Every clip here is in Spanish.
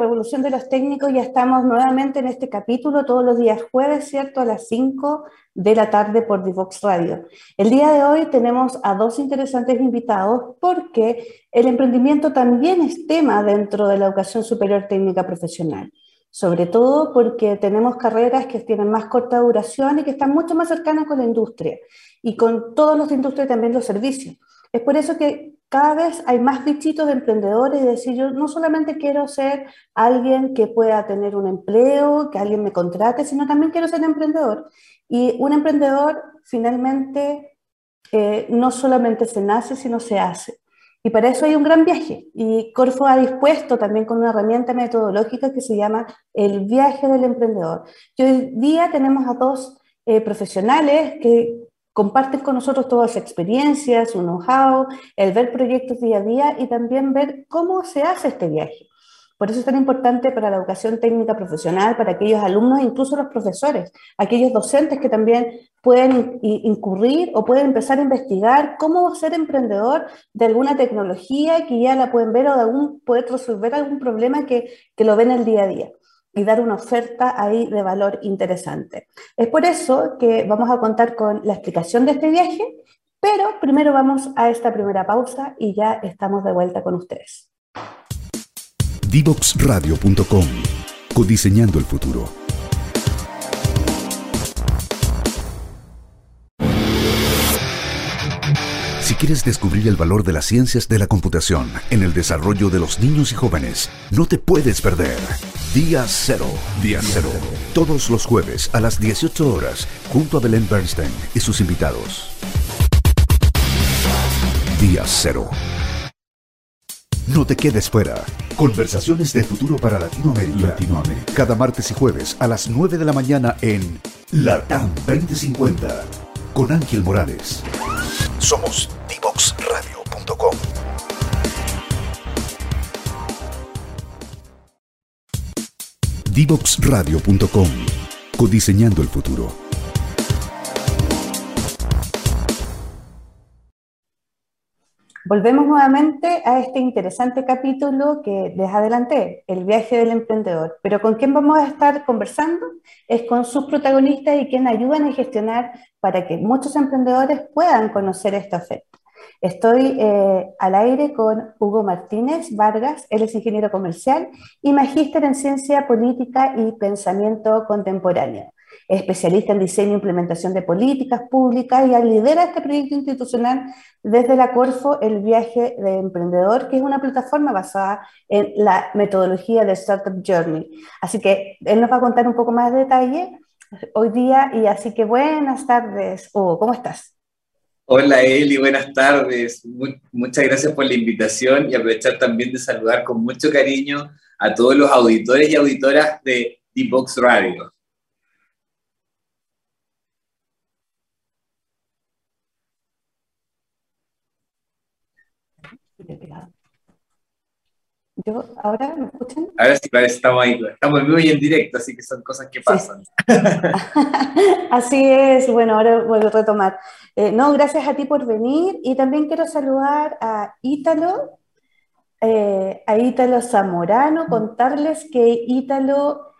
Revolución de los Técnicos, ya estamos nuevamente en este capítulo todos los días jueves, ¿cierto? A las 5 de la tarde por Divox Radio. El día de hoy tenemos a dos interesantes invitados porque el emprendimiento también es tema dentro de la educación superior técnica profesional. Sobre todo porque tenemos carreras que tienen más corta duración y que están mucho más cercanas con la industria y con todos los de industria y también los servicios. Es por eso que cada vez hay más bichitos de emprendedores y decir, yo no solamente quiero ser alguien que pueda tener un empleo, que alguien me contrate, sino también quiero ser emprendedor. Y un emprendedor finalmente eh, no solamente se nace, sino se hace. Y para eso hay un gran viaje. Y Corfo ha dispuesto también con una herramienta metodológica que se llama el viaje del emprendedor. Y hoy día tenemos a dos eh, profesionales que comparten con nosotros todas sus experiencias, su know-how, el ver proyectos día a día y también ver cómo se hace este viaje. Por eso es tan importante para la educación técnica profesional, para aquellos alumnos, incluso los profesores, aquellos docentes que también pueden incurrir o pueden empezar a investigar cómo ser emprendedor de alguna tecnología que ya la pueden ver o de algún, poder resolver algún problema que, que lo ven el día a día y dar una oferta ahí de valor interesante. Es por eso que vamos a contar con la explicación de este viaje, pero primero vamos a esta primera pausa y ya estamos de vuelta con ustedes. Divoxradio.com Codiseñando el futuro. Si quieres descubrir el valor de las ciencias de la computación en el desarrollo de los niños y jóvenes, no te puedes perder. Día Cero. Día Cero. Todos los jueves a las 18 horas, junto a Belén Bernstein y sus invitados. Día Cero. No te quedes fuera. Conversaciones de futuro para Latinoamérica. Latinoamérica. Cada martes y jueves a las 9 de la mañana en LATAM 2050 con Ángel Morales. Somos divoxradio.com. Divoxradio.com. Codiseñando el futuro. Volvemos nuevamente a este interesante capítulo que les adelanté, el viaje del emprendedor. Pero con quién vamos a estar conversando es con sus protagonistas y quien ayudan a gestionar para que muchos emprendedores puedan conocer esta oferta. Estoy eh, al aire con Hugo Martínez Vargas, él es ingeniero comercial y magíster en ciencia política y pensamiento contemporáneo especialista en diseño e implementación de políticas públicas y lidera este proyecto institucional desde la Corfo, el viaje de emprendedor, que es una plataforma basada en la metodología de Startup Journey. Así que él nos va a contar un poco más de detalle hoy día y así que buenas tardes. Hugo, ¿cómo estás? Hola Eli, buenas tardes. muchas gracias por la invitación y aprovechar también de saludar con mucho cariño a todos los auditores y auditoras de D-Box Radio. Yo, ¿Ahora me escuchan? Ahora sí, parece estamos ahí. Estamos muy en directo, así que son cosas que pasan. así es. Bueno, ahora vuelvo a retomar. Eh, no, gracias a ti por venir. Y también quiero saludar a Ítalo, eh, a Ítalo Zamorano, contarles que Ítalo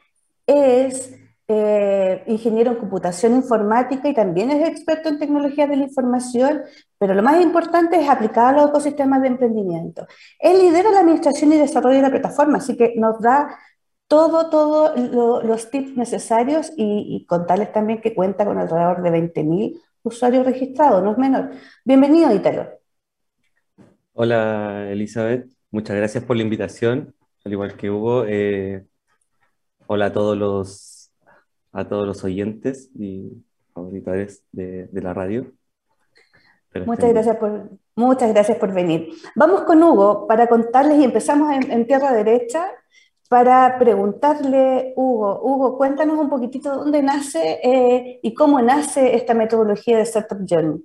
es eh, ingeniero en computación informática y también es experto en tecnología de la información, pero lo más importante es aplicar a los ecosistemas de emprendimiento. Él lidera la administración y desarrollo de la plataforma, así que nos da todo, todos los tips necesarios y, contarles también que cuenta con alrededor de 20.000 usuarios registrados, no es menor. Bienvenido, Ítalo. Hola, Elizabeth. Muchas gracias por la invitación, al igual que Hugo. Eh, hola a todos los a todos los oyentes y auditores de, la radio. muchas gracias, por, muchas gracias por venir. Vamos con Hugo para contarles y empezamos en, tierra derecha para preguntarle, Hugo, Hugo, cuéntanos un poquitito dónde nace eh, y cómo nace esta metodología de Startup Journey.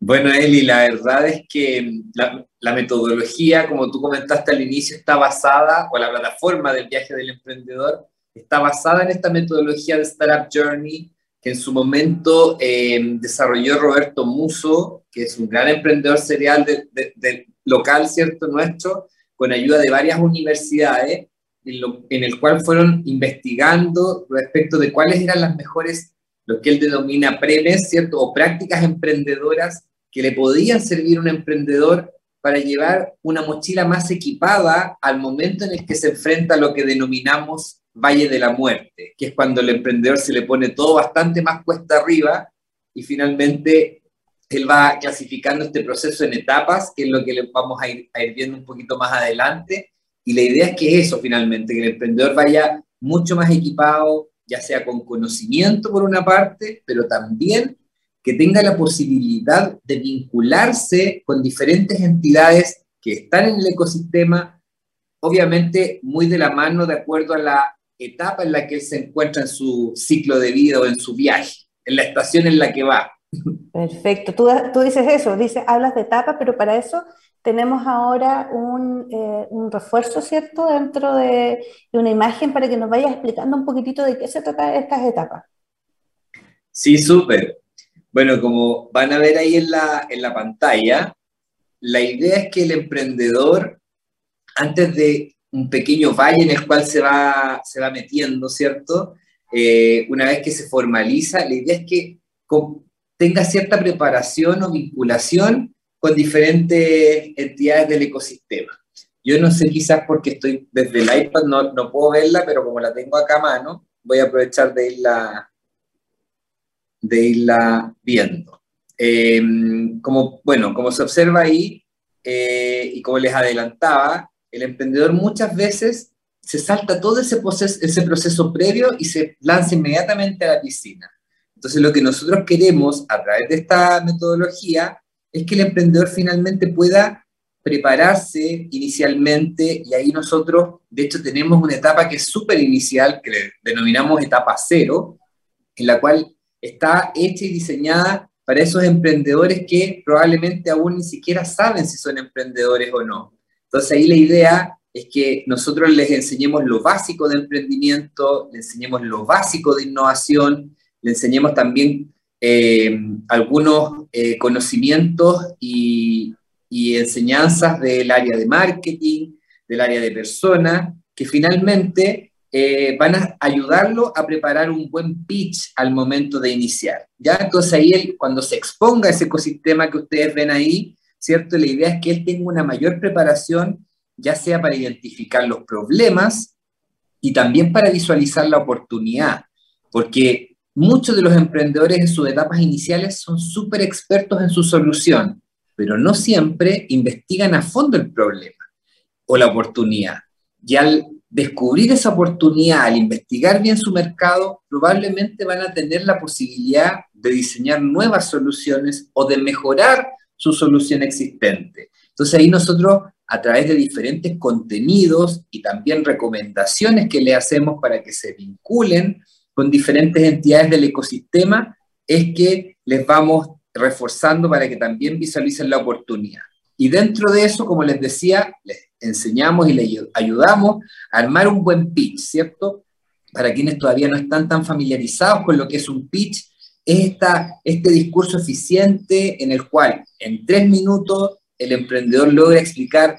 Bueno, Eli, la verdad es que la, la, metodología, como tú comentaste al inicio, está basada, o la plataforma del viaje del emprendedor, está basada en esta metodología de Startup Journey que en su momento eh, desarrolló Roberto Muso, que es un gran emprendedor serial de, local, ¿cierto? Nuestro, con ayuda de varias universidades, en, el cual fueron investigando respecto de cuáles eran las mejores, lo que él denomina premes, ¿cierto? O prácticas emprendedoras que le podían servir a un emprendedor para llevar una mochila más equipada al momento en el que se enfrenta a lo que denominamos Valle de la Muerte, que es cuando el emprendedor se le pone todo bastante más cuesta arriba y finalmente él va clasificando este proceso en etapas, que es lo que le vamos a ir, a ir viendo un poquito más adelante. Y la idea es que eso finalmente, que el emprendedor vaya mucho más equipado, ya sea con conocimiento por una parte, pero también que tenga la posibilidad de vincularse con diferentes entidades que están en el ecosistema, obviamente muy de la mano de acuerdo a la etapa en la que él se encuentra en su ciclo de vida o en su viaje, en la estación en la que va. Perfecto, tú, tú dices eso, dices, hablas de etapa, pero para eso tenemos ahora un, eh, un refuerzo, ¿cierto?, dentro de, de, una imagen para que nos vayas explicando un poquitito de qué se trata estas etapas. Sí, súper. Bueno, como van a ver ahí en la, en la pantalla, la idea es que el emprendedor, antes de un pequeño valle en el cual se va, se va metiendo, ¿cierto? Eh, una vez que se formaliza, la idea es que tenga cierta preparación o vinculación con diferentes entidades del ecosistema. Yo no sé, quizás porque estoy desde el iPad, no, no puedo verla, pero como la tengo acá a mano, voy a aprovechar de irla, de irla viendo. Em, como, bueno, como se observa ahí, eh, y como les adelantaba, el emprendedor muchas veces se salta todo ese proceso, previo y se lanza inmediatamente a la piscina. Entonces, lo que nosotros queremos a través de esta metodología es que el emprendedor finalmente pueda prepararse inicialmente y ahí nosotros, de hecho, tenemos una etapa que es súper inicial, que denominamos etapa cero, en la cual está hecha y diseñada para esos emprendedores que probablemente aún ni siquiera saben si son emprendedores o no. Entonces ahí la idea es que nosotros les enseñemos lo básico de emprendimiento, les enseñemos lo básico de innovación, le enseñemos también eh, algunos eh, conocimientos y, enseñanzas del área de marketing, del área de personas, que finalmente eh, van a ayudarlo a preparar un buen pitch al momento de iniciar. ¿ya? Entonces ahí él, cuando se exponga ese ecosistema que ustedes ven ahí, ¿cierto? La idea es que él tenga una mayor preparación, ya sea para identificar los problemas y también para visualizar la oportunidad, porque Muchos de los emprendedores en sus etapas iniciales son súper expertos en su solución, pero no siempre investigan a fondo el problema o la oportunidad. Y al descubrir esa oportunidad, al investigar bien su mercado, probablemente van a tener la posibilidad de diseñar nuevas soluciones o de mejorar su solución existente. Entonces ahí nosotros, a través de diferentes contenidos y también recomendaciones que le hacemos para que se vinculen con diferentes entidades del ecosistema es que les vamos reforzando para que también visualicen la oportunidad. Y dentro de eso, como les decía, les enseñamos y les ayudamos a armar un buen pitch, ¿cierto? Para quienes todavía no están tan familiarizados con lo que es un pitch, esta, este discurso eficiente en el cual en tres minutos el emprendedor logra explicar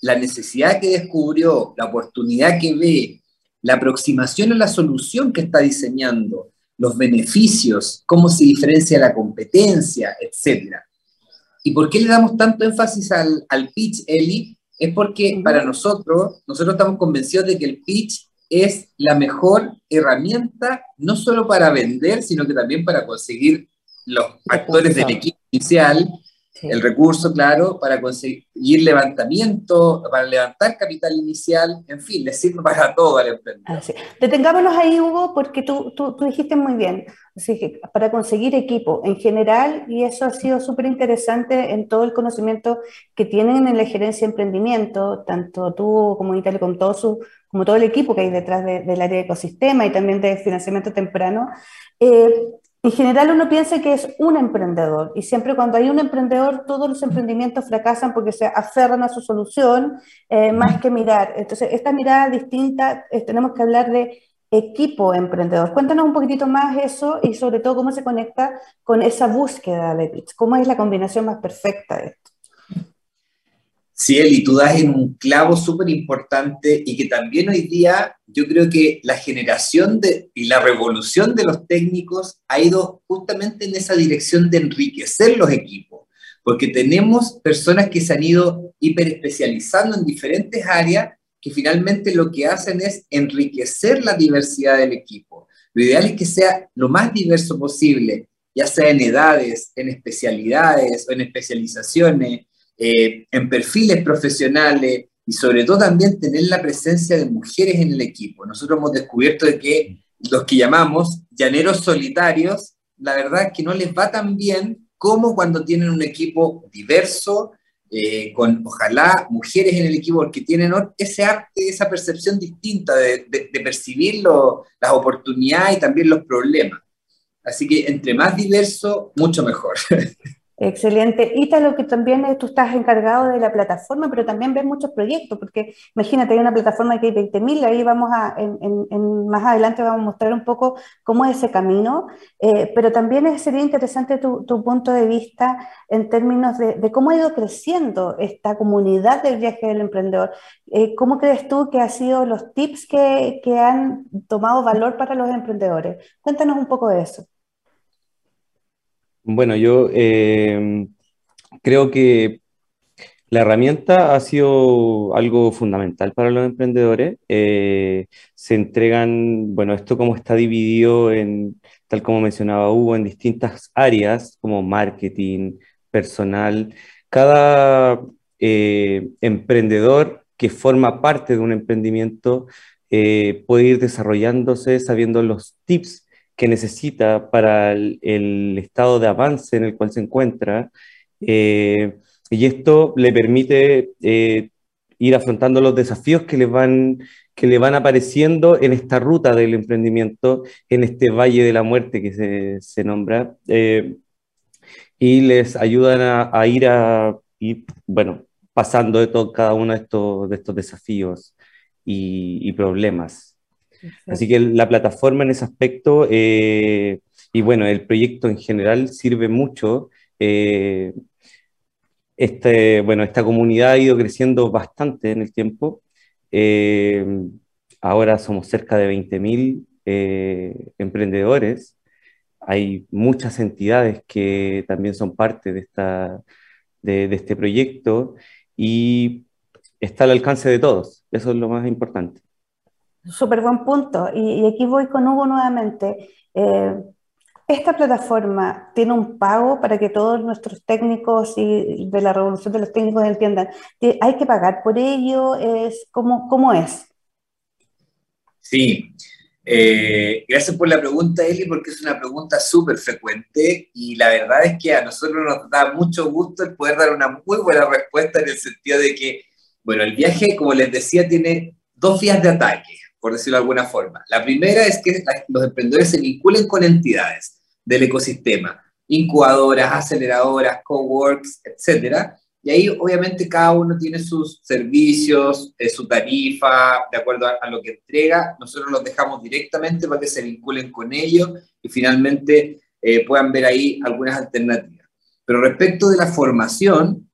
la necesidad que descubrió, la oportunidad que ve, la aproximación a la solución que está diseñando, los beneficios, cómo se diferencia la competencia, etc. ¿Y por qué le damos tanto énfasis al, al pitch, Eli? Es porque para nosotros, nosotros estamos convencidos de que el pitch es la mejor herramienta, no solo para vender, sino que también para conseguir los actores del equipo inicial el recurso, claro, para conseguir levantamiento, para levantar capital inicial, en fin, le sirve para todo al emprendedor. Así. Detengámonos ahí, Hugo, porque tú, tú, tú dijiste muy bien, así que para conseguir equipo en general, y eso ha sido súper interesante en todo el conocimiento que tienen en la gerencia de emprendimiento, tanto tú como Italia, con todo su, como todo el equipo que hay detrás del área de ecosistema y también de financiamiento temprano. Eh, en general uno piensa que es un emprendedor y siempre cuando hay un emprendedor todos los emprendimientos fracasan porque se aferran a su solución eh, más que mirar. Entonces, esta mirada distinta, tenemos que hablar de equipo emprendedor. Cuéntanos un poquitito más eso y sobre todo cómo se conecta con esa búsqueda de pitch. ¿Cómo es la combinación más perfecta de esto? Sí, tú das en un clavo súper importante y que también hoy día yo creo que la generación de, y la revolución de los técnicos ha ido justamente en esa dirección de enriquecer los equipos, porque tenemos personas que se han ido hiperespecializando en diferentes áreas que finalmente lo que hacen es enriquecer la diversidad del equipo. Lo ideal es que sea lo más diverso posible, ya sea en edades, en especialidades o en especializaciones, eh, en perfiles profesionales y sobre todo también tener la presencia de mujeres en el equipo. Nosotros hemos descubierto de que los que llamamos llaneros solitarios, la verdad es que no les va tan bien como cuando tienen un equipo diverso, eh, con ojalá mujeres en el equipo porque tienen ese arte, esa percepción distinta de, percibir las oportunidades y también los problemas. Así que entre más diverso, mucho mejor. Excelente. Ítalo, que también tú estás encargado de la plataforma, pero también ves muchos proyectos, porque imagínate, hay una plataforma que hay 20.000, ahí vamos a, en, más adelante vamos a mostrar un poco cómo es ese camino, eh, pero también sería interesante tu, punto de vista en términos de, cómo ha ido creciendo esta comunidad del viaje del emprendedor. Eh, ¿Cómo crees tú que han sido los tips que, que han tomado valor para los emprendedores? Cuéntanos un poco de eso. Bueno, yo eh, creo que la herramienta ha sido algo fundamental para los emprendedores. Eh, se entregan, bueno, esto como está dividido en, tal como mencionaba Hugo, en distintas áreas como marketing, personal. Cada eh, emprendedor que forma parte de un emprendimiento puede ir desarrollándose sabiendo los tips que necesita para el, estado de avance en el cual se encuentra. Eh, y esto le permite eh, ir afrontando los desafíos que le, van, que le van apareciendo en esta ruta del emprendimiento, en este valle de la muerte que se, se nombra, eh, y les ayudan a, ir a, y, bueno, pasando de todo, cada uno de estos, de estos desafíos y, y problemas. Así que la plataforma en ese aspecto, eh, y bueno, el proyecto en general sirve mucho. Eh, este, bueno, esta comunidad ha ido creciendo bastante en el tiempo. Eh, ahora somos cerca de 20.000 emprendedores. Hay muchas entidades que también son parte de, esta, de este proyecto y está al alcance de todos. Eso es lo más importante. Súper buen punto. Y, aquí voy con Hugo nuevamente. Eh, ¿Esta plataforma tiene un pago para que todos nuestros técnicos y de la revolución de los técnicos entiendan? ¿Hay que pagar por ello? Es, ¿cómo, cómo es? Sí. Eh, gracias por la pregunta, Eli, porque es una pregunta súper frecuente y la verdad es que a nosotros nos da mucho gusto el poder dar una muy buena respuesta en el sentido de que, bueno, el viaje, como les decía, tiene dos vías de ataque por decirlo de alguna forma. La primera es que los emprendedores se vinculen con entidades del ecosistema, incubadoras, aceleradoras, coworks, etc. Y ahí obviamente cada uno tiene sus servicios, eh, su tarifa, de acuerdo a, lo que entrega. Nosotros los dejamos directamente para que se vinculen con ellos y finalmente eh, puedan ver ahí algunas alternativas. Pero respecto de la formación,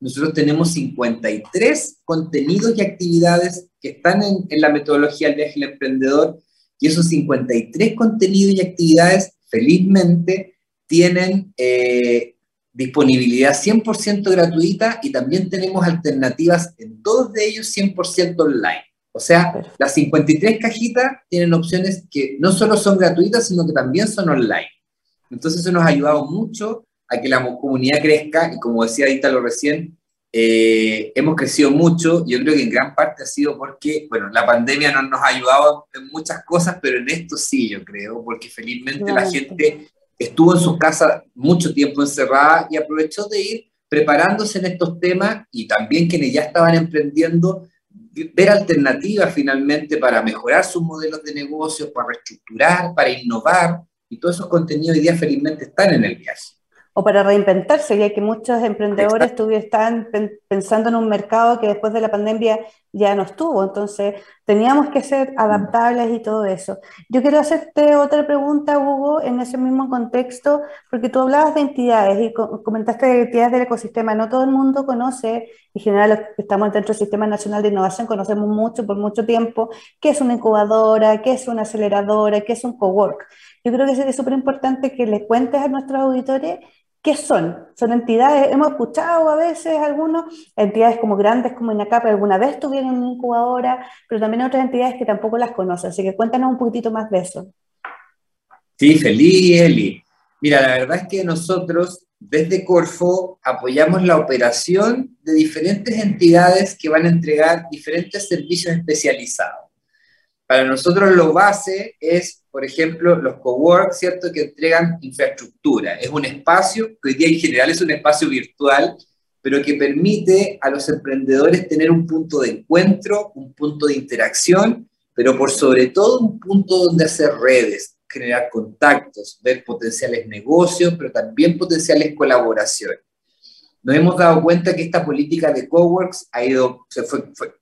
nosotros tenemos 53 contenidos y actividades que están en, la metodología del viaje del emprendedor y esos 53 contenidos y actividades, felizmente, tienen eh, disponibilidad 100% gratuita y también tenemos alternativas en todos de ellos 100% online. O sea, las 53 cajitas tienen opciones que no solo son gratuitas, sino que también son online. Entonces eso nos ha ayudado mucho a que la comunidad crezca y como decía lo recién, eh, hemos crecido mucho. Yo creo que en gran parte ha sido porque, bueno, la pandemia no nos ha ayudado en muchas cosas, pero en esto sí, yo creo, porque felizmente la gente estuvo en su casa mucho tiempo encerrada y aprovechó de ir preparándose en estos temas y también quienes ya estaban emprendiendo, ver alternativas finalmente para mejorar sus modelos de negocios, para reestructurar, para innovar, y todos esos contenidos hoy día felizmente están en el viaje o para reinventarse, ya que muchos emprendedores están pensando en un mercado que después de la pandemia ya no estuvo. Entonces, teníamos que ser adaptables y todo eso. Yo quiero hacerte otra pregunta, Hugo, en ese mismo contexto, porque tú hablabas de entidades y comentaste de entidades del ecosistema. No todo el mundo conoce, en general los que estamos dentro del Sistema Nacional de Innovación conocemos mucho por mucho tiempo, qué es una incubadora, qué es una aceleradora, qué es un cowork. Yo creo que sería súper importante que les cuentes a nuestros auditores ¿Qué son? Son entidades, hemos escuchado a veces algunos, entidades como grandes como INACAP, alguna vez tuvieron una incubadora, pero también otras entidades que tampoco las conocen. Así que cuéntanos un poquitito más de eso. Sí, feliz, Eli. Mira, la verdad es que nosotros desde Corfo apoyamos la operación de diferentes entidades que van a entregar diferentes servicios especializados. Para nosotros lo base es, por ejemplo, los cowork, ¿cierto? Que entregan infraestructura. Es un espacio, que hoy día en general es un espacio virtual, pero que permite a los emprendedores tener un punto de encuentro, un punto de interacción, pero por sobre todo un punto donde hacer redes, generar contactos, ver potenciales negocios, pero también potenciales colaboraciones nos hemos dado cuenta que esta política de coworks ha ido,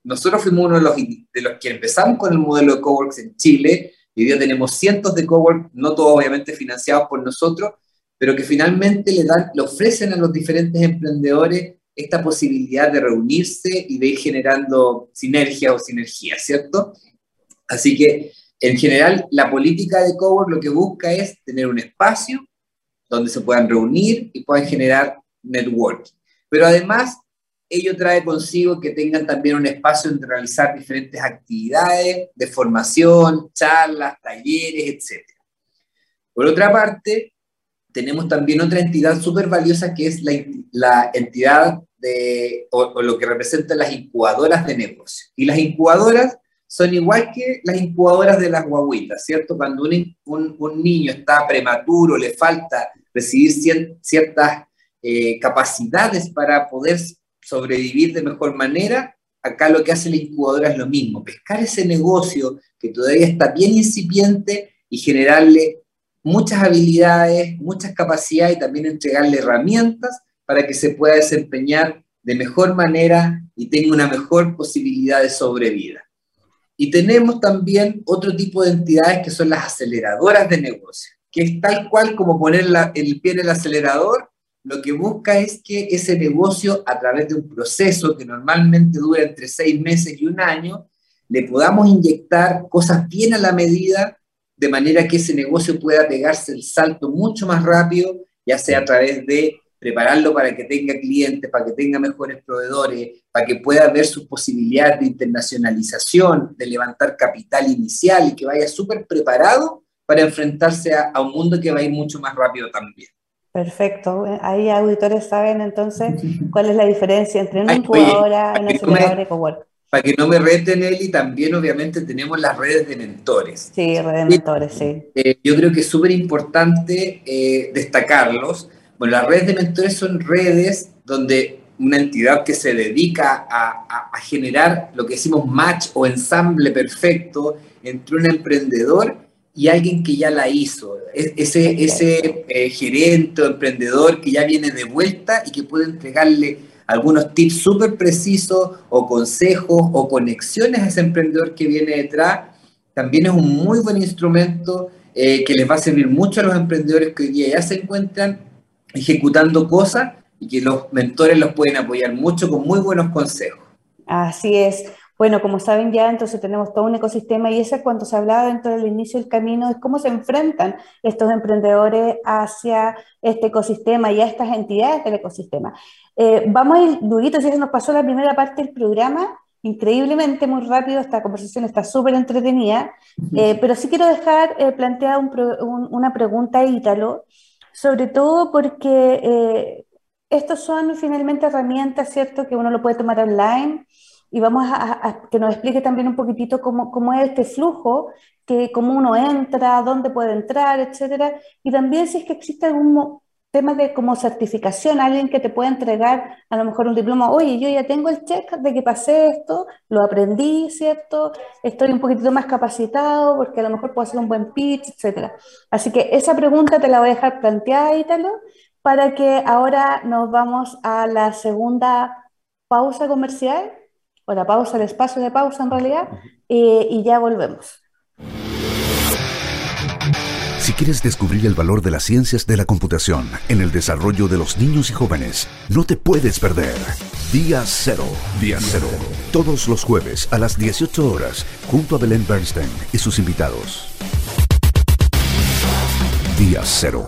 nosotros fuimos uno de los, que empezamos con el modelo de coworks en Chile, y hoy día tenemos cientos de coworks, no todos obviamente financiados por nosotros, pero que finalmente le, dan, le ofrecen a los diferentes emprendedores esta posibilidad de reunirse y de ir generando sinergia o sinergia, ¿cierto? Así que, en general, la política de cowork lo que busca es tener un espacio donde se puedan reunir y puedan generar networking. Pero además, ello trae consigo que tengan también un espacio donde realizar diferentes actividades de formación, charlas, talleres, etc. Por otra parte, tenemos también otra entidad súper valiosa que es la, entidad de, o, lo que representan las incubadoras de negocio. Y las incubadoras son igual que las incubadoras de las guaguitas, ¿cierto? Cuando un, un niño está prematuro, le falta recibir ciertas eh, capacidades para poder sobrevivir de mejor manera, acá lo que hace la incubadora es lo mismo, pescar ese negocio que todavía está bien incipiente y generarle muchas habilidades, muchas capacidades y también entregarle herramientas para que se pueda desempeñar de mejor manera y tenga una mejor posibilidad de sobrevida. Y tenemos también otro tipo de entidades que son las aceleradoras de negocio, que es tal cual como poner el pie en el acelerador lo que busca es que ese negocio, a través de un proceso que normalmente dura entre seis meses y un año, le podamos inyectar cosas bien a la medida, de manera que ese negocio pueda pegarse el salto mucho más rápido, ya sea a través de prepararlo para que tenga clientes, para que tenga mejores proveedores, para que pueda ver sus posibilidades de internacionalización, de levantar capital inicial y que vaya súper preparado para enfrentarse a, a un mundo que va a ir mucho más rápido también. Perfecto. Ahí auditores saben entonces cuál es la diferencia entre una incubadora, una aceleradora y cowork. Para que no me reten, Eli, también obviamente tenemos las redes de mentores. Sí, redes de mentores, sí. Eh, yo creo que es súper importante eh, destacarlos. Bueno, las redes de mentores son redes donde una entidad que se dedica a, a generar lo que decimos match o ensamble perfecto entre un emprendedor y alguien que ya la hizo, ese, ese eh, gerente o emprendedor que ya viene de vuelta y que puede entregarle algunos tips súper precisos o consejos o conexiones a ese emprendedor que viene detrás, también es un muy buen instrumento eh, que les va a servir mucho a los emprendedores que hoy día ya se encuentran ejecutando cosas y que los mentores los pueden apoyar mucho con muy buenos consejos. Así es. Bueno, como saben ya, entonces tenemos todo un ecosistema y eso es cuando se hablaba dentro del inicio del camino, es cómo se enfrentan estos emprendedores hacia este ecosistema y a estas entidades del ecosistema. Eh, vamos a ir durito, si se nos pasó la primera parte del programa, increíblemente muy rápido, esta conversación está súper entretenida, eh, pero sí quiero dejar eh, planteada una pregunta a Ítalo, sobre todo porque estos son finalmente herramientas, ¿cierto?, que uno lo puede tomar online y vamos a, que nos explique también un poquitito cómo, cómo, es este flujo, que, cómo uno entra, dónde puede entrar, etcétera, y también si es que existe algún tema de como certificación, alguien que te pueda entregar a lo mejor un diploma, oye, yo ya tengo el check de que pasé esto, lo aprendí, ¿cierto? Estoy un poquitito más capacitado porque a lo mejor puedo hacer un buen pitch, etcétera. Así que esa pregunta te la voy a dejar planteada, Ítalo, para que ahora nos vamos a la segunda pausa comercial o la pausa, el espacio de pausa en realidad, eh, y ya volvemos. Si quieres descubrir el valor de las ciencias de la computación en el desarrollo de los niños y jóvenes, no te puedes perder. Día Cero. Día Cero. Todos los jueves a las 18 horas, junto a Belén Bernstein y sus invitados. Día Cero.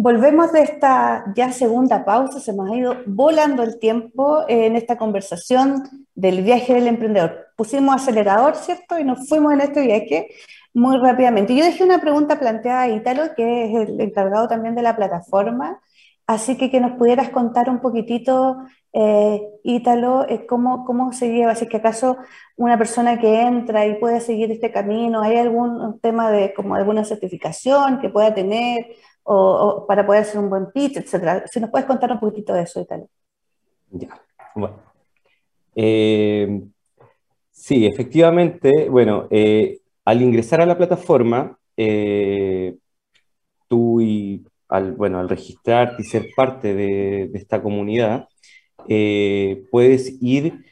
Volvemos de esta ya segunda pausa, se nos ha ido volando el tiempo en esta conversación del viaje del emprendedor. Pusimos acelerador, ¿cierto? Y nos fuimos en este viaje muy rápidamente. Yo dejé una pregunta planteada a Ítalo, que es el encargado también de la plataforma, así que que nos pudieras contar un poquitito, eh, Ítalo, eh, cómo, cómo se lleva, si que acaso una persona que entra y puede seguir este camino, ¿hay algún tema de como alguna certificación que pueda tener? O, para poder hacer un buen pitch, etcétera. Si nos puedes contar un poquitito de eso y tal. Ya, bueno. Eh, sí, efectivamente, bueno, eh, al ingresar a la plataforma, eh, tú y al, bueno, al registrarte y ser parte de esta comunidad, puedes ir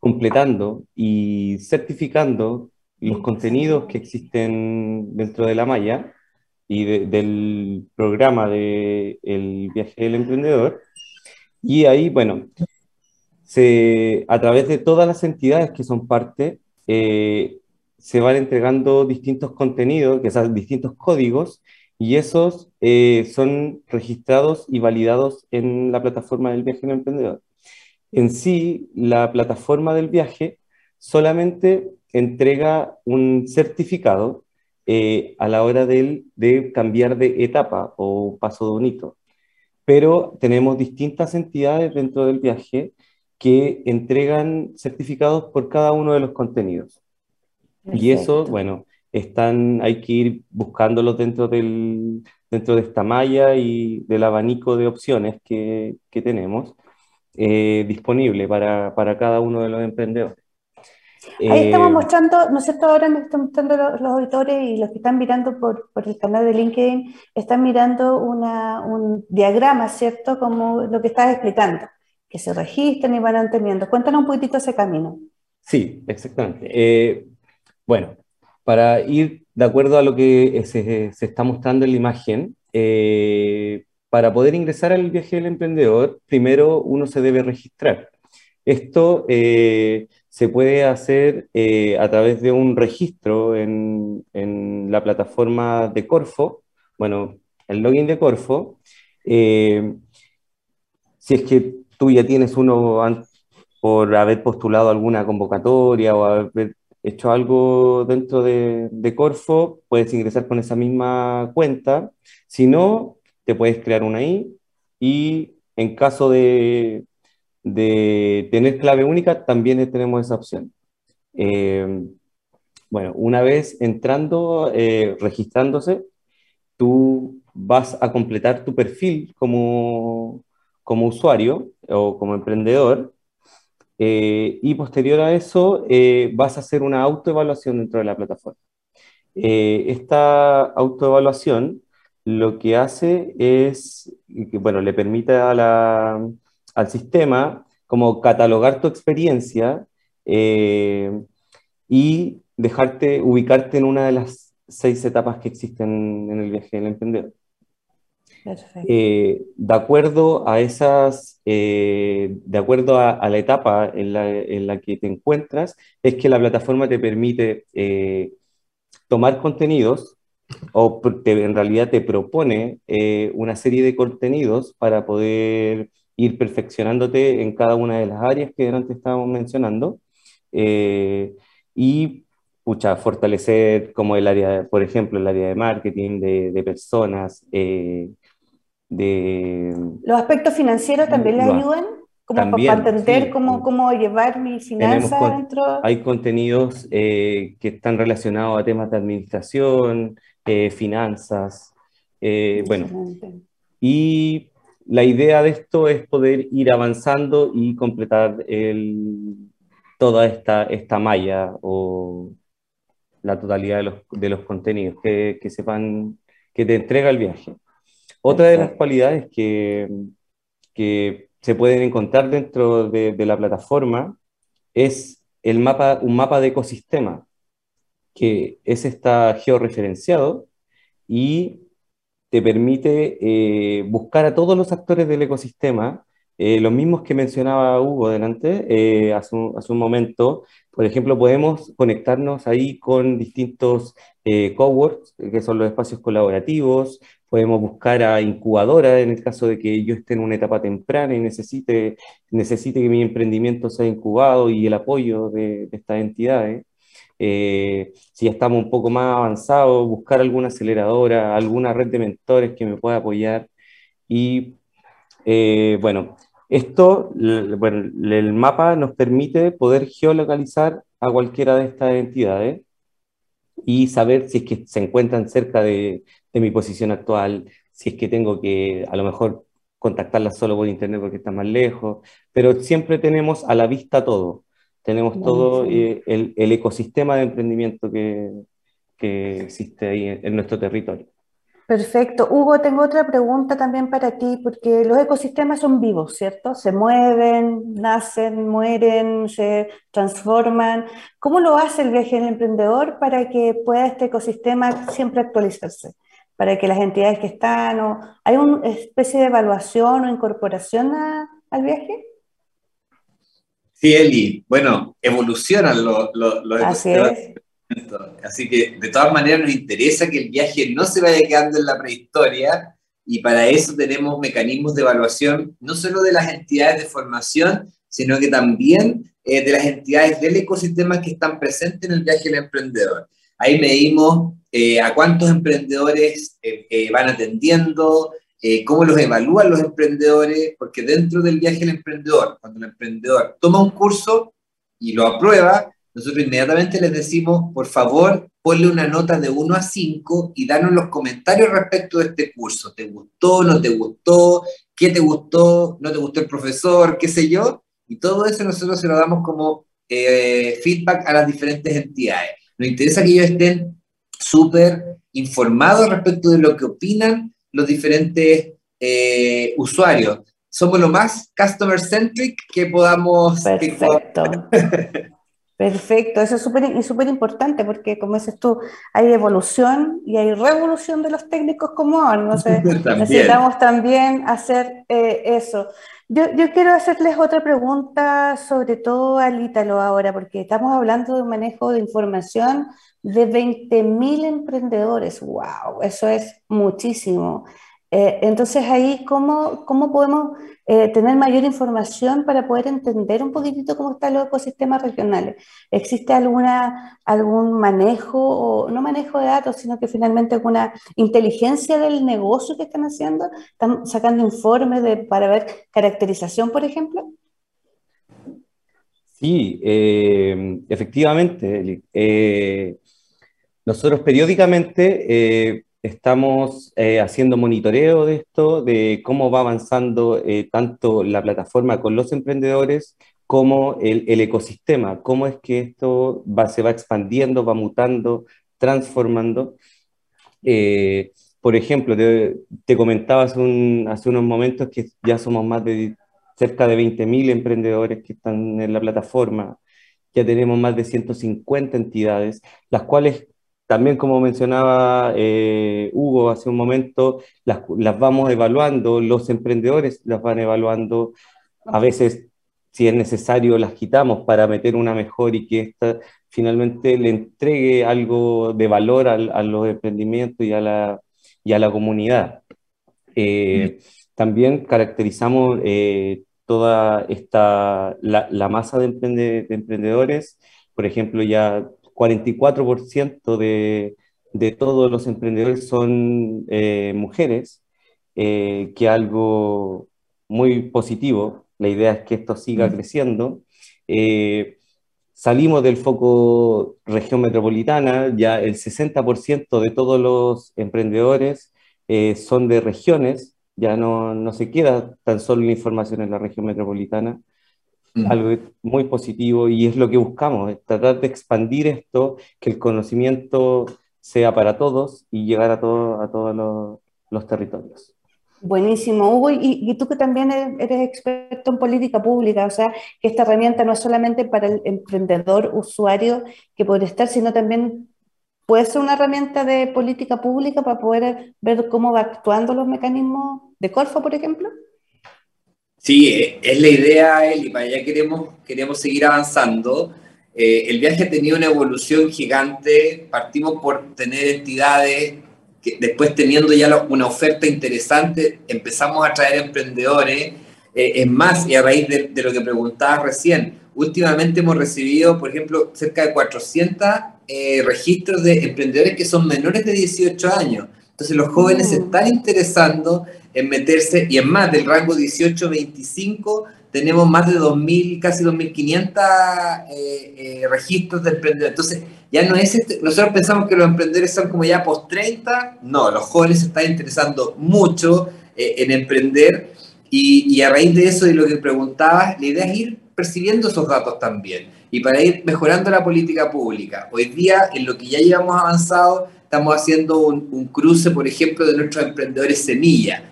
completando y certificando los contenidos que existen dentro de la malla y del programa de El viaje del emprendedor. Y ahí, bueno, se, a través de todas las entidades que son parte, eh, se van entregando distintos contenidos, que son distintos códigos, y esos eh, son registrados y validados en la plataforma del viaje del emprendedor. En sí, la plataforma del viaje solamente entrega un certificado eh, a la hora de, de, cambiar de etapa o paso de un hito. Pero tenemos distintas entidades dentro del viaje que entregan certificados por cada uno de los contenidos. Y eso, bueno, están, hay que ir buscándolos dentro, del, dentro de esta malla y del abanico de opciones que, que tenemos eh, disponible para, para cada uno de los emprendedores. Ahí estamos eh, mostrando, ¿no cierto? Ahora nos están mostrando los, auditores y los que están mirando por, por, el canal de LinkedIn, están mirando una, un diagrama, ¿cierto? Como lo que estás explicando, que se registran y van entendiendo. Cuéntanos un poquitito ese camino. Sí, exactamente. Eh, bueno, para ir de acuerdo a lo que se, se está mostrando en la imagen, eh, para poder ingresar al viaje del emprendedor, primero uno se debe registrar. Esto se puede hacer eh, a través de un registro en, la plataforma de Corfo, bueno, el login de Corfo. Eh, si es que tú ya tienes uno por haber postulado alguna convocatoria o haber hecho algo dentro de, de Corfo, puedes ingresar con esa misma cuenta. Si no, te puedes crear una ahí y en caso de, de tener clave única, también tenemos esa opción. Eh, bueno, una vez entrando, eh, registrándose, tú vas a completar tu perfil como, como usuario o como emprendedor eh, y posterior a eso vas a hacer una autoevaluación dentro de la plataforma. esta autoevaluación lo que hace es, bueno, le permite a la, al sistema, como catalogar tu experiencia eh, y dejarte, ubicarte en una de las seis etapas que existen en el viaje del emprendedor. Eh, de acuerdo a esas, eh, de acuerdo a, la etapa en la, en la, que te encuentras, es que la plataforma te permite tomar contenidos o en realidad te propone una serie de contenidos para poder ir perfeccionándote en cada una de las áreas que antes estábamos mencionando. Eh, y fortalecer como el área, por ejemplo, el área de marketing, de, personas, eh, de... ¿Los aspectos financieros también les ayudan? Como para entender cómo, cómo, llevar mi finanzas dentro. Hay contenidos eh, que están relacionados a temas de administración, eh, finanzas. bueno, y la idea de esto es poder ir avanzando y completar el, toda esta, esta malla o la totalidad de los, de los contenidos que, que, sepan que te entrega el viaje. Otra de las cualidades que, que se pueden encontrar dentro de, de, la plataforma es el mapa, un mapa de ecosistema, que es está georreferenciado y te permite eh, buscar a todos los actores del ecosistema, eh, los mismos que mencionaba Hugo delante, eh, hace, un, momento. Por ejemplo, podemos conectarnos ahí con distintos coworks, que son los espacios colaborativos, podemos buscar a incubadoras en el caso de que yo esté en una etapa temprana y necesite, necesite que mi emprendimiento sea incubado y el apoyo de, de estas entidades. Eh, si ya estamos un poco más avanzados, buscar alguna aceleradora, alguna red de mentores que me pueda apoyar. Y eh, bueno, esto, bueno, el mapa nos permite poder geolocalizar a cualquiera de estas entidades y saber si es que se encuentran cerca de, de mi posición actual, si es que tengo que a lo mejor contactarlas solo por internet porque está más lejos, pero siempre tenemos a la vista todo. Tenemos todo eh, el, el, ecosistema de emprendimiento que, que existe ahí en, nuestro territorio. Perfecto. Hugo, tengo otra pregunta también para ti, porque los ecosistemas son vivos, ¿cierto? Se mueven, nacen, mueren, se transforman. ¿Cómo lo hace el viaje del emprendedor para que pueda este ecosistema siempre actualizarse? Para que las entidades que están, o, ¿hay una especie de evaluación o incorporación al viaje? Sí, Eli, bueno, evolucionan los, los, Así, Así que de todas maneras nos interesa que el viaje no se vaya quedando en la prehistoria y para eso tenemos mecanismos de evaluación no solo de las entidades de formación, sino que también eh, de las entidades del ecosistema que están presentes en el viaje del emprendedor. Ahí medimos eh, a cuántos emprendedores eh, van atendiendo, eh, cómo los evalúan los emprendedores, porque dentro del viaje del emprendedor, cuando el emprendedor toma un curso y lo aprueba, nosotros inmediatamente les decimos, por favor, ponle una nota de 1 a 5 y danos los comentarios respecto de este curso. ¿Te gustó? ¿No te gustó? ¿Qué te gustó? ¿No te gustó el profesor? ¿Qué sé yo? Y todo eso nosotros se lo damos como eh, feedback a las diferentes entidades. Nos interesa que ellos estén súper informados respecto de lo que opinan los diferentes eh, usuarios. Somos lo más customer centric que podamos. Perfecto. Perfecto, eso es súper súper importante porque, como dices tú, hay evolución y hay revolución de los técnicos como ahora. necesitamos también hacer eh, eso. Yo, yo, quiero hacerles otra pregunta, sobre todo al Ítalo ahora, porque estamos hablando de un manejo de información de 20.000 emprendedores. ¡Wow! Eso es muchísimo. Eh, entonces ahí, ¿cómo, cómo podemos eh, tener mayor información para poder entender un poquitito cómo están los ecosistemas regionales? ¿Existe alguna, algún manejo, o no manejo de datos, sino que finalmente alguna inteligencia del negocio que están haciendo? ¿Están sacando informes de, para ver caracterización, por ejemplo? Sí, eh, efectivamente. Nosotros periódicamente eh, estamos eh, haciendo monitoreo de esto, de cómo va avanzando eh, tanto la plataforma con los emprendedores como el, ecosistema, cómo es que esto se va expandiendo, va mutando, transformando. por ejemplo, te, comentaba hace, hace, unos momentos que ya somos más de cerca de 20.000 emprendedores que están en la plataforma, ya tenemos más de 150 entidades, las cuales también, como mencionaba eh, Hugo hace un momento, las, vamos evaluando, los emprendedores las van evaluando, a veces, si es necesario, las quitamos para meter una mejor y que esta finalmente le entregue algo de valor a, los emprendimientos y a la, y a la comunidad. Eh, también caracterizamos eh, toda esta, la, masa de, de, emprendedores, por ejemplo, ya 44% de, de, todos los emprendedores son eh, mujeres, eh, que algo muy positivo. La idea es que esto siga creciendo. Eh, salimos del foco región metropolitana, ya el 60% de todos los emprendedores son de regiones, ya no, no, se queda tan solo la información en la región metropolitana, mm. algo muy positivo y es lo que buscamos, tratar de expandir esto, que el conocimiento sea para todos y llegar a, todo, a todos los, los territorios. Buenísimo, Hugo, y, y, tú que también eres experto en política pública, o sea, que esta herramienta no es solamente para el emprendedor usuario que puede estar, sino también puede ser una herramienta de política pública para poder ver cómo va actuando los mecanismos de Corfo, por ejemplo? Sí, es la idea, Eli, para allá queremos, queremos seguir avanzando. Eh, el viaje ha tenido una evolución gigante, partimos por tener entidades, que después teniendo ya una oferta interesante, empezamos a traer emprendedores. Eh, es más, y a raíz de, de lo que preguntabas recién, últimamente hemos recibido, por ejemplo, cerca de 400 eh, registros de emprendedores que son menores de 18 años. Entonces los jóvenes se mm. están interesando en meterse, y en más del rango 18-25 tenemos más de 2.000, casi 2.500 eh, eh, registros de emprendedores. Entonces ya no es, este, nosotros pensamos que los emprendedores son como ya post 30, no, los jóvenes se están interesando mucho en emprender y, a raíz de eso y lo que preguntabas, la idea es ir percibiendo esos datos también y para ir mejorando la política pública. Hoy día, en lo que ya llevamos avanzado, estamos haciendo un, cruce, por ejemplo, de nuestros emprendedores semilla.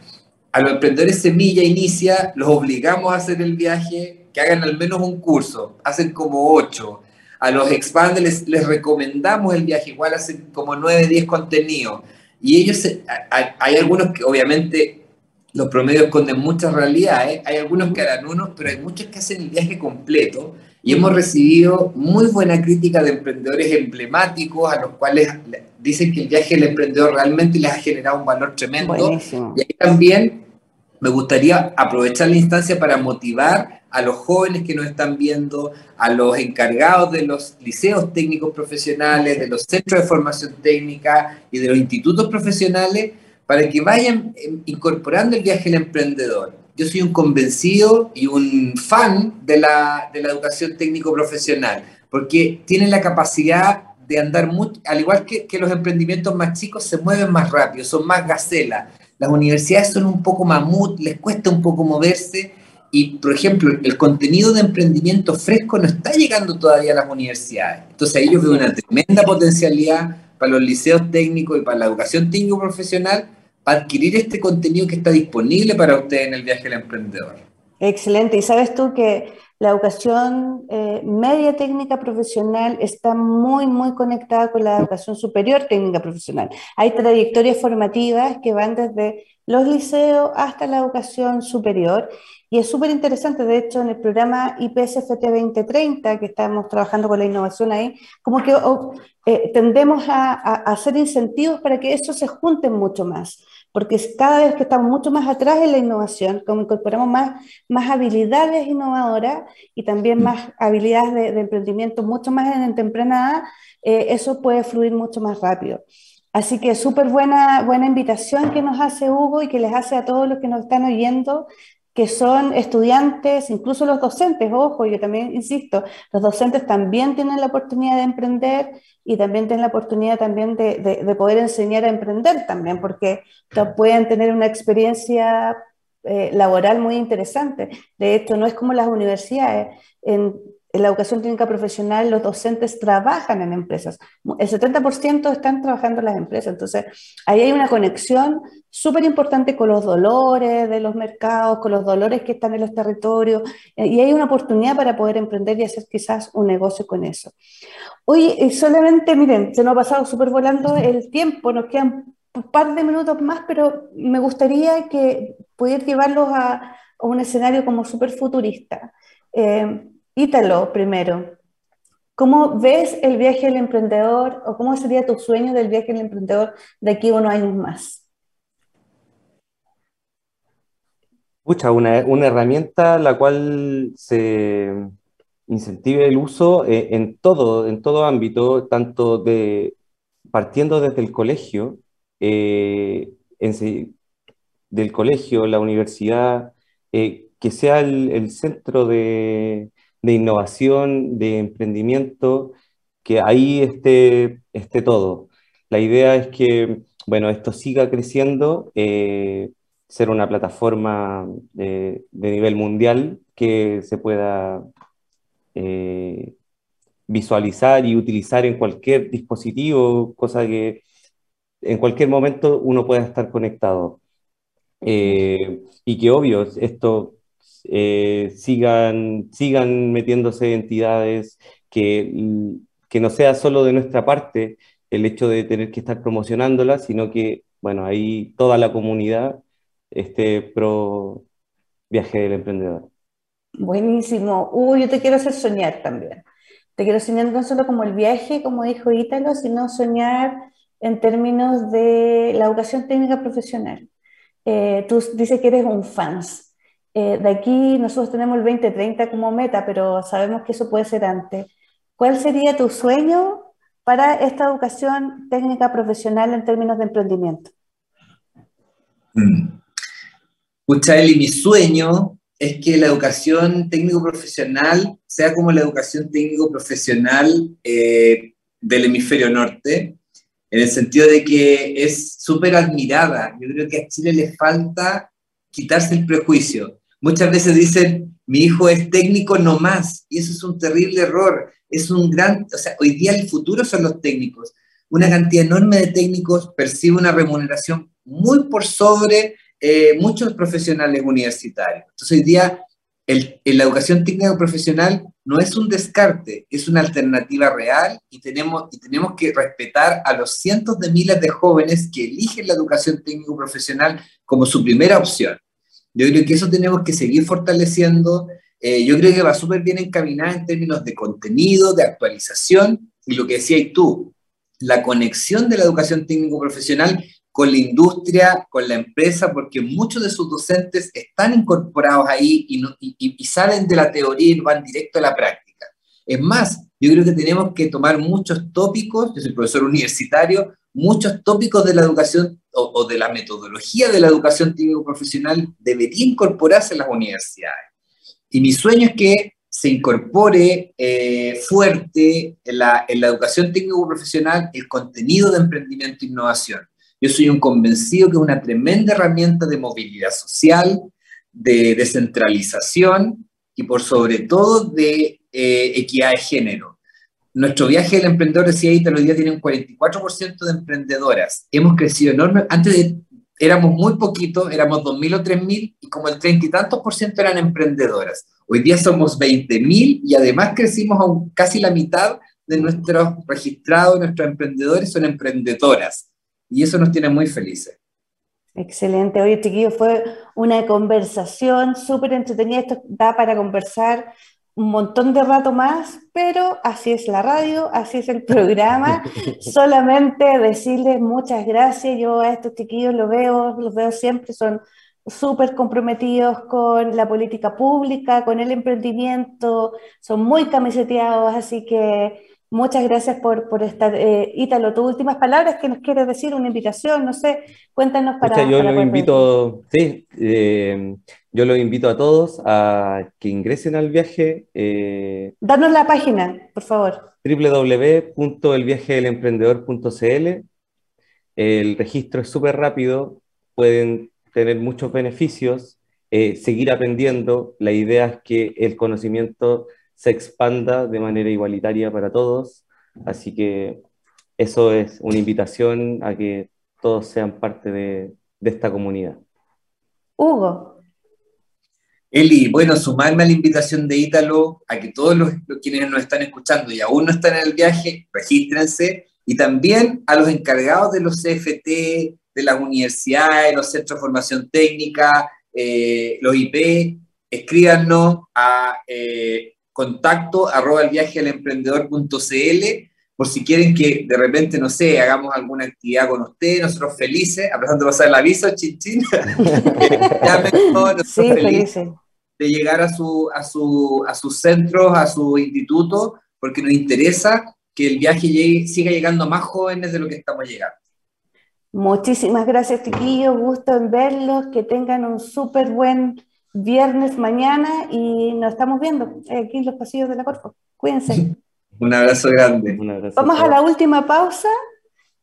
A los emprendedores semilla inicia, los obligamos a hacer el viaje, que hagan al menos un curso, hacen como ocho. A los expand les, les recomendamos el viaje, igual hacen como nueve, diez contenidos. Y ellos, hay, hay algunos que obviamente los promedios esconden muchas realidades, hay algunos que harán uno, pero hay muchos que hacen el viaje completo y hemos recibido muy buena crítica de emprendedores emblemáticos a los cuales dicen que el viaje del emprendedor realmente les ha generado un valor tremendo. Y ahí también me gustaría aprovechar la instancia para motivar a los jóvenes que nos están viendo, a los encargados de los liceos técnicos profesionales, de los centros de formación técnica y de los institutos profesionales, para que vayan em, incorporando el viaje del emprendedor yo soy un convencido y un fan de la, de la educación técnico-profesional, porque tienen la capacidad de andar, mucho, al igual que, que, los emprendimientos más chicos, se mueven más rápido, son más gacelas. Las universidades son un poco mamut, les cuesta un poco moverse. Y, por ejemplo, el contenido de emprendimiento fresco no está llegando todavía a las universidades. Entonces, ahí yo veo una tremenda potencialidad para los liceos técnicos y para la educación técnico-profesional adquirir este contenido que está disponible para usted en el viaje del emprendedor. Excelente. Y sabes tú que la educación eh, media técnica profesional está muy, muy conectada con la educación superior técnica profesional. Hay trayectorias formativas que van desde los liceos hasta la educación superior. Y es súper interesante, de hecho, en el programa IPSFT 2030, que estamos trabajando con la innovación ahí, como que oh, eh, tendemos a, hacer incentivos para que eso se junten mucho más porque cada vez que estamos mucho más atrás en la innovación, como incorporamos más, más habilidades innovadoras y también más habilidades de, emprendimiento mucho más en temprana edad, eh, eso puede fluir mucho más rápido. Así que súper buena, buena invitación que nos hace Hugo y que les hace a todos los que nos están oyendo que son estudiantes, incluso los docentes, ojo, yo también insisto, los docentes también tienen la oportunidad de emprender y también tienen la oportunidad también de, de, poder enseñar a emprender también, porque pueden tener una experiencia eh, laboral muy interesante. De hecho, no es como las universidades. En, en la educación técnica profesional los docentes trabajan en empresas. El 70% están trabajando en las empresas. Entonces, ahí hay una conexión súper importante con los dolores de los mercados, con los dolores que están en los territorios, eh, y hay una oportunidad para poder emprender y hacer quizás un negocio con eso. Hoy solamente, miren, se nos ha pasado súper volando el tiempo, nos quedan un par de minutos más, pero me gustaría que pudiera llevarlos a, un escenario como súper futurista. Eh, Ítalo primero. ¿Cómo ves el viaje del emprendedor o cómo sería tu sueño del viaje del emprendedor de aquí a unos años más? Pucha, una, una herramienta la cual se, incentive el uso eh, en todo, en todo ámbito, tanto de partiendo desde el colegio, eh, del colegio, la universidad, eh, que sea el, centro de, innovación, de emprendimiento, que ahí esté, esté todo. La idea es que, bueno, esto siga creciendo, ser una plataforma de, nivel mundial que se pueda eh, visualizar y utilizar en cualquier dispositivo, cosa que en cualquier momento uno pueda estar conectado. Eh, y que obvio, esto eh, sigan, sigan metiéndose entidades, que, que no sea solo de nuestra parte el hecho de tener que estar promocionándola, sino que, bueno, ahí toda la comunidad esté pro viaje del emprendedor. Buenísimo. Yo te quiero hacer soñar también. Te quiero soñar no solo como el viaje, como dijo Ítalo, sino soñar en términos de la educación técnica profesional. Eh, tú dices que eres un fans. Eh, de aquí nosotros tenemos el 2030 como meta, pero sabemos que eso puede ser antes. ¿Cuál sería tu sueño para esta educación técnica profesional en términos de emprendimiento? Mm. Eli, mi sueño es que la educación técnico-profesional sea como la educación técnico-profesional eh, del hemisferio norte, en el sentido de que es súper admirada. Yo creo que a Chile le falta quitarse el prejuicio. Muchas veces dicen, mi hijo es técnico no más, y eso es un terrible error. Es un gran, o sea, hoy día el futuro son los técnicos. Una cantidad enorme de técnicos percibe una remuneración muy por sobre eh, muchos profesionales universitarios. Entonces hoy día el, la educación técnica profesional no es un descarte, es una alternativa real y tenemos, y tenemos que respetar a los cientos de miles de jóvenes que eligen la educación técnico profesional como su primera opción. Yo creo que eso tenemos que seguir fortaleciendo. Eh, yo creo que va súper bien encaminada en términos de contenido, de actualización y lo que decías tú, la conexión de la educación técnico profesional con la industria, con la empresa, porque muchos de sus docentes están incorporados ahí y, y, salen de la teoría y van directo a la práctica. Es más, yo creo que tenemos que tomar muchos tópicos, yo soy profesor universitario, muchos tópicos de la educación o, de la metodología de la educación técnico profesional debería incorporarse en las universidades. Y mi sueño es que se incorpore eh, fuerte en la, en la educación técnico profesional el contenido de emprendimiento e innovación yo soy un convencido que es una tremenda herramienta de movilidad social, de descentralización y por sobre todo de eh, equidad de género. Nuestro viaje del emprendedor, decía ahí, los días tiene un 44% de emprendedoras. Hemos crecido enorme. Antes éramos muy poquitos, éramos 2.000 o 3.000 y como el 30 y tantos por ciento eran emprendedoras. Hoy día somos 20.000 y además crecimos a casi la mitad de nuestros registrados, nuestros emprendedores son emprendedoras y eso nos tiene muy felices. Excelente. Oye, chiquillo, fue una conversación súper entretenida. Esto da para conversar un montón de rato más, pero así es la radio, así es el programa. Solamente decirles muchas gracias. Yo a estos chiquillos los veo, los veo siempre, son súper comprometidos con la política pública, con el emprendimiento, son muy camiseteados, así que Muchas gracias por, por estar. Eh, Ítalo, tus últimas palabras, ¿qué nos quieres decir? Una invitación, no sé, cuéntanos para... yo lo invito, sí, eh, yo lo invito a todos a que ingresen al viaje. Eh, Danos la página, por favor. www.elviajedelemprendedor.cl El registro es súper rápido, pueden tener muchos beneficios, eh, seguir aprendiendo. La idea es que el conocimiento se expanda de manera igualitaria para todos. Así que eso es una invitación a que todos sean parte de, esta comunidad. Hugo. Eli, bueno, sumarme a la invitación de Ítalo, a que todos los, quienes nos están escuchando y aún no están en el viaje, regístrense, y también a los encargados de los CFT, de las universidades, los centros de formación técnica, eh, los IP, escríbanos a eh, contacto arroba el viaje al emprendedor.cl por si quieren que de repente, no sé, hagamos alguna actividad con ustedes, nosotros felices, a de pasar el aviso, chin chin. sí, felices. de llegar a, su, a, su, a sus centros, a su instituto, porque nos interesa que el viaje llegue, siga llegando a más jóvenes de lo que estamos llegando. Muchísimas gracias, chiquillos. Gusto en verlos. Que tengan un súper buen viernes mañana y nos estamos viendo aquí en los pasillos de la Corfo. Cuídense. un abrazo grande. Vamos a la última pausa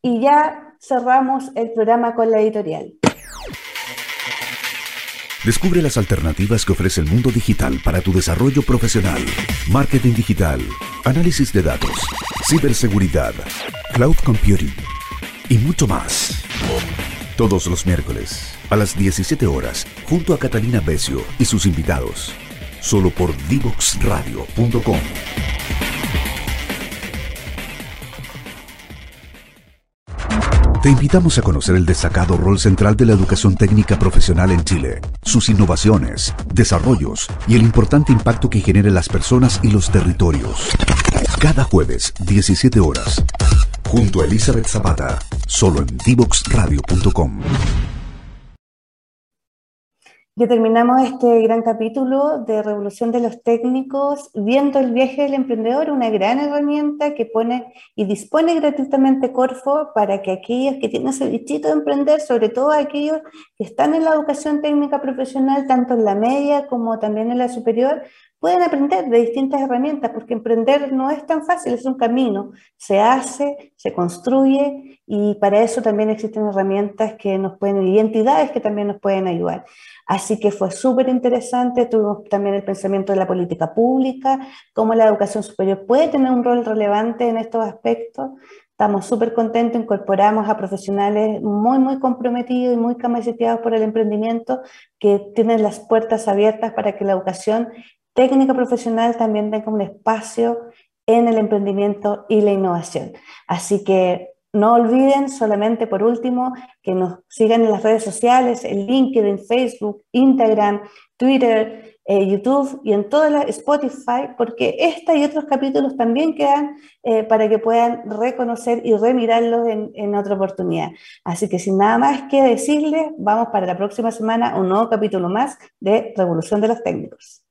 y ya cerramos el programa con la editorial. Descubre las alternativas que ofrece el mundo digital para tu desarrollo profesional. Marketing digital, análisis de datos, ciberseguridad, cloud computing y mucho más. Todos los miércoles a las 17 horas, junto a Catalina Becio y sus invitados, solo por divoxradio.com. Te invitamos a conocer el destacado rol central de la educación técnica profesional en Chile, sus innovaciones, desarrollos y el importante impacto que genera en las personas y los territorios. Cada jueves, 17 horas, junto a Elizabeth Zapata, solo en divoxradio.com. Ya terminamos este gran capítulo de Revolución de los Técnicos, viendo el viaje del emprendedor, una gran herramienta que pone y dispone gratuitamente Corfo para que aquellos que tienen ese bichito de emprender, sobre todo aquellos que están en la educación técnica profesional, tanto en la media como también en la superior, pueden aprender de distintas herramientas, porque emprender no es tan fácil, es un camino, se hace, se construye y para eso también existen herramientas que nos pueden, y entidades que también nos pueden ayudar. Así que fue súper interesante, tuvimos también el pensamiento de la política pública, cómo la educación superior puede tener un rol relevante en estos aspectos. Estamos súper contentos, incorporamos a profesionales muy, muy comprometidos y muy capacitados por el emprendimiento que tienen las puertas abiertas para que la educación técnica profesional también tenga un espacio en el emprendimiento y la innovación. Así que no olviden solamente por último que nos sigan en las redes sociales, en LinkedIn, Facebook, Instagram, Twitter, eh, YouTube y en todas las Spotify, porque esta y otros capítulos también quedan eh, para que puedan reconocer y remirarlos en, en otra oportunidad. Así que sin nada más que decirles, vamos para la próxima semana un nuevo capítulo más de Revolución de los Técnicos.